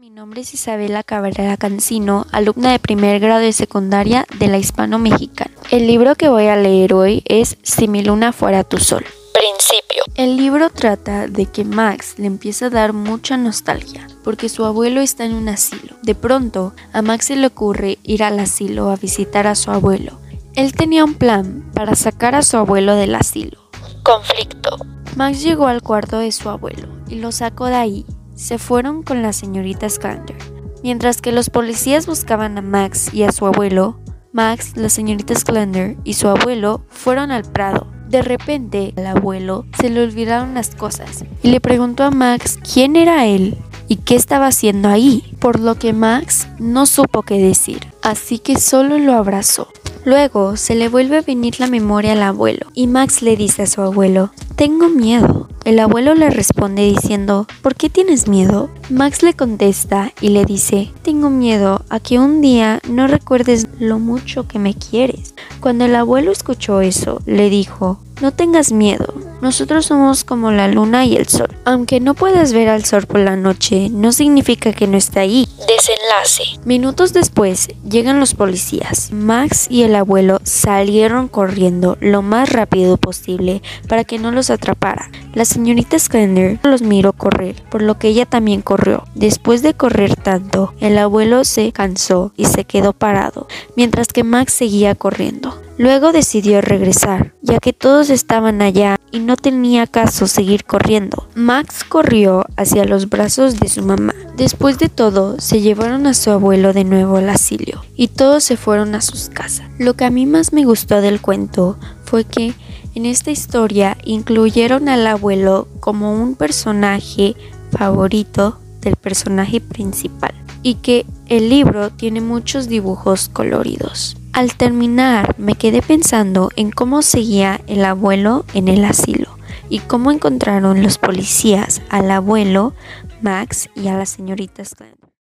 Mi nombre es Isabela Cabrera Cancino, alumna de primer grado de secundaria de la Hispano Mexicana. El libro que voy a leer hoy es Si mi luna fuera tu sol. Principio. El libro trata de que Max le empieza a dar mucha nostalgia porque su abuelo está en un asilo. De pronto, a Max se le ocurre ir al asilo a visitar a su abuelo. Él tenía un plan para sacar a su abuelo del asilo. Conflicto. Max llegó al cuarto de su abuelo y lo sacó de ahí se fueron con la señorita Sclander. Mientras que los policías buscaban a Max y a su abuelo, Max, la señorita Sclander y su abuelo fueron al prado. De repente, al abuelo se le olvidaron las cosas y le preguntó a Max quién era él y qué estaba haciendo ahí, por lo que Max no supo qué decir, así que solo lo abrazó. Luego se le vuelve a venir la memoria al abuelo y Max le dice a su abuelo, tengo miedo. El abuelo le responde diciendo, ¿por qué tienes miedo? Max le contesta y le dice, tengo miedo a que un día no recuerdes lo mucho que me quieres. Cuando el abuelo escuchó eso, le dijo, no tengas miedo, nosotros somos como la luna y el sol. Aunque no puedas ver al sol por la noche, no significa que no esté ahí. Desenlace. Minutos después llegan los policías. Max y el abuelo salieron corriendo lo más rápido posible para que no los atrapara. La señorita Sklender los miró correr, por lo que ella también corrió. Después de correr tanto, el abuelo se cansó y se quedó parado, mientras que Max seguía corriendo. Luego decidió regresar, ya que todos estaban allá y no tenía caso seguir corriendo. Max corrió hacia los brazos de su mamá. Después de todo, se llevaron a su abuelo de nuevo al asilo y todos se fueron a sus casas. Lo que a mí más me gustó del cuento fue que en esta historia incluyeron al abuelo como un personaje favorito del personaje principal y que el libro tiene muchos dibujos coloridos. Al terminar, me quedé pensando en cómo seguía el abuelo en el asilo y cómo encontraron los policías al abuelo, Max y a la señorita Slant.